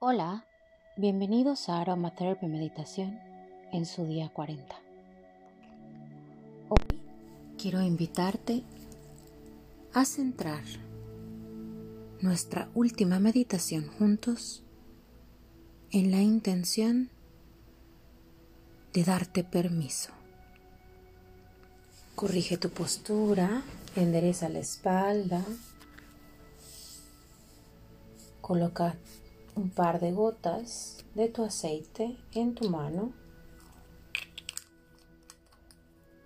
Hola, bienvenidos a Aromatherapy Meditación en su día 40. Hoy quiero invitarte a centrar nuestra última meditación juntos en la intención de darte permiso. Corrige tu postura, endereza la espalda, coloca un par de gotas de tu aceite en tu mano.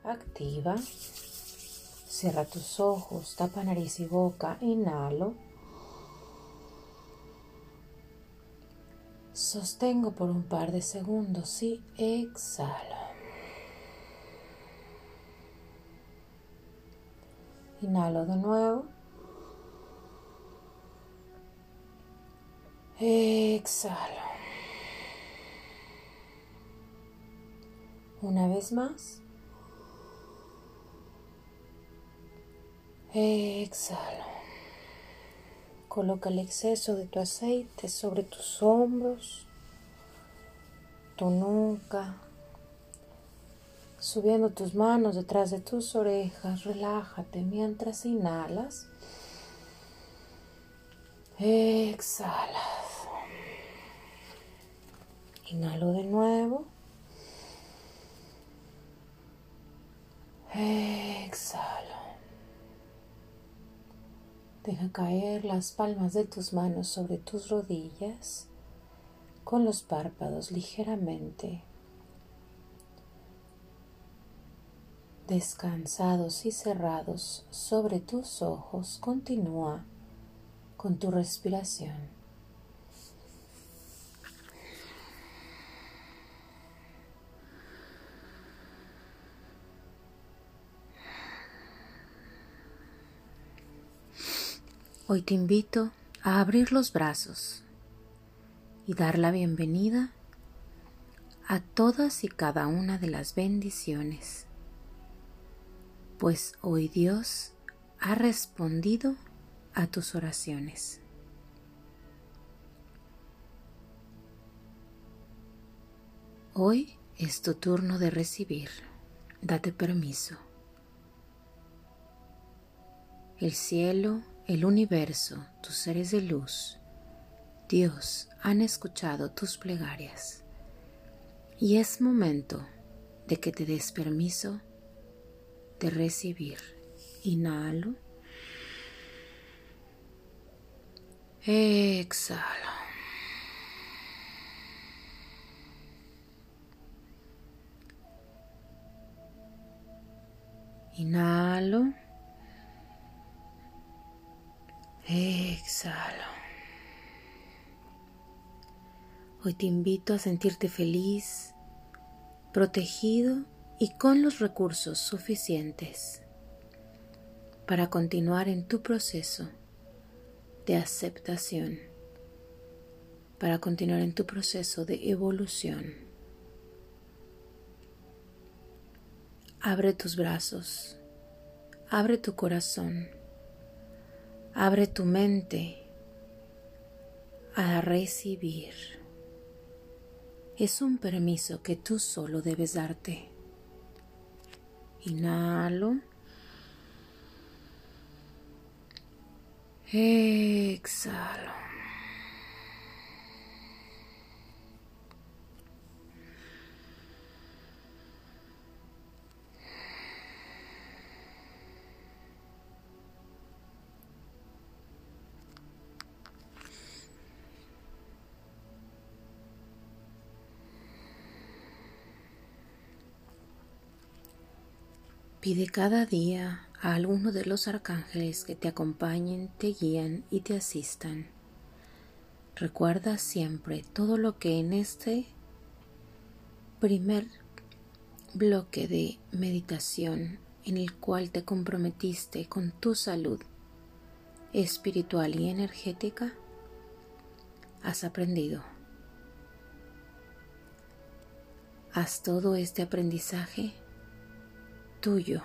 Activa. Cierra tus ojos, tapa nariz y boca, inhalo. Sostengo por un par de segundos y exhalo. Inhalo de nuevo. Exhalo. Una vez más. Exhalo. Coloca el exceso de tu aceite sobre tus hombros, tu nuca, subiendo tus manos detrás de tus orejas. Relájate mientras inhalas. Exhala. Inhalo de nuevo. Exhalo. Deja caer las palmas de tus manos sobre tus rodillas con los párpados ligeramente descansados y cerrados sobre tus ojos. Continúa con tu respiración. Hoy te invito a abrir los brazos y dar la bienvenida a todas y cada una de las bendiciones, pues hoy Dios ha respondido a tus oraciones. Hoy es tu turno de recibir. Date permiso. El cielo el universo, tus seres de luz, Dios han escuchado tus plegarias y es momento de que te des permiso de recibir. Inhalo. Exhalo. Inhalo. Exhalo. Hoy te invito a sentirte feliz, protegido y con los recursos suficientes para continuar en tu proceso de aceptación, para continuar en tu proceso de evolución. Abre tus brazos, abre tu corazón Abre tu mente a recibir. Es un permiso que tú solo debes darte. Inhalo. Exhalo. Pide cada día a alguno de los arcángeles que te acompañen, te guían y te asistan. Recuerda siempre todo lo que en este primer bloque de meditación en el cual te comprometiste con tu salud espiritual y energética has aprendido. Haz todo este aprendizaje tuyo.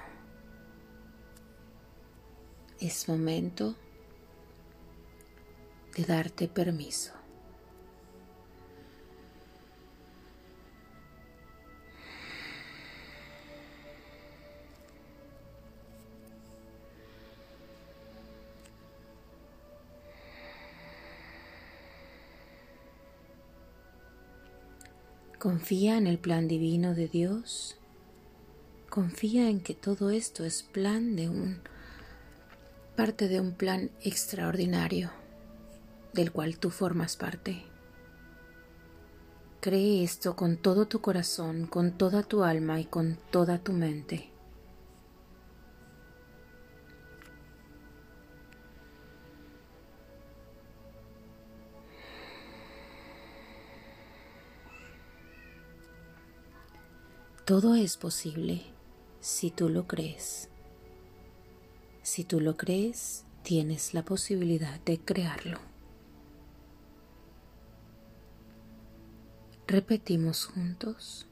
Es momento de darte permiso. Confía en el plan divino de Dios Confía en que todo esto es plan de un parte de un plan extraordinario del cual tú formas parte. Cree esto con todo tu corazón, con toda tu alma y con toda tu mente. Todo es posible si tú lo crees. Si tú lo crees, tienes la posibilidad de crearlo. Repetimos juntos.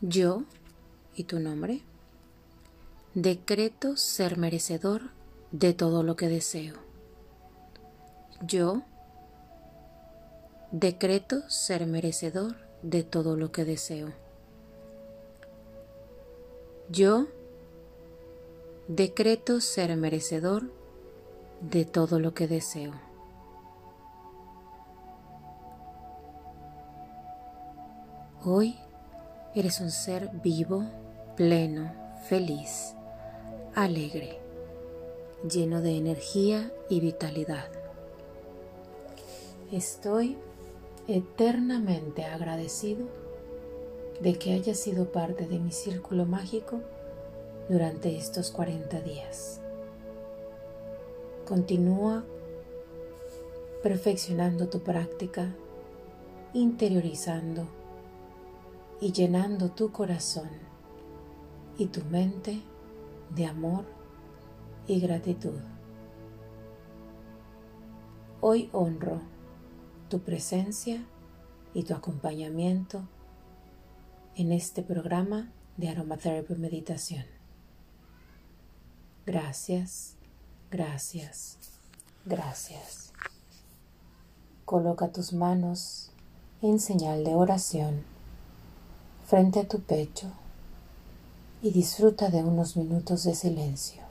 Yo y tu nombre. Decreto ser merecedor de todo lo que deseo. Yo decreto ser merecedor de todo lo que deseo. Yo decreto ser merecedor de todo lo que deseo. Hoy eres un ser vivo, pleno, feliz, alegre, lleno de energía y vitalidad. Estoy eternamente agradecido de que haya sido parte de mi círculo mágico durante estos 40 días. Continúa perfeccionando tu práctica, interiorizando y llenando tu corazón y tu mente de amor y gratitud. Hoy honro tu presencia y tu acompañamiento en este programa de Aromatherapy Meditación. Gracias, gracias, gracias. Coloca tus manos en señal de oración frente a tu pecho y disfruta de unos minutos de silencio.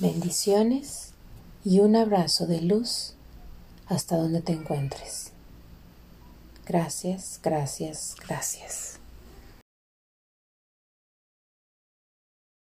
Bendiciones y un abrazo de luz hasta donde te encuentres. Gracias, gracias, gracias.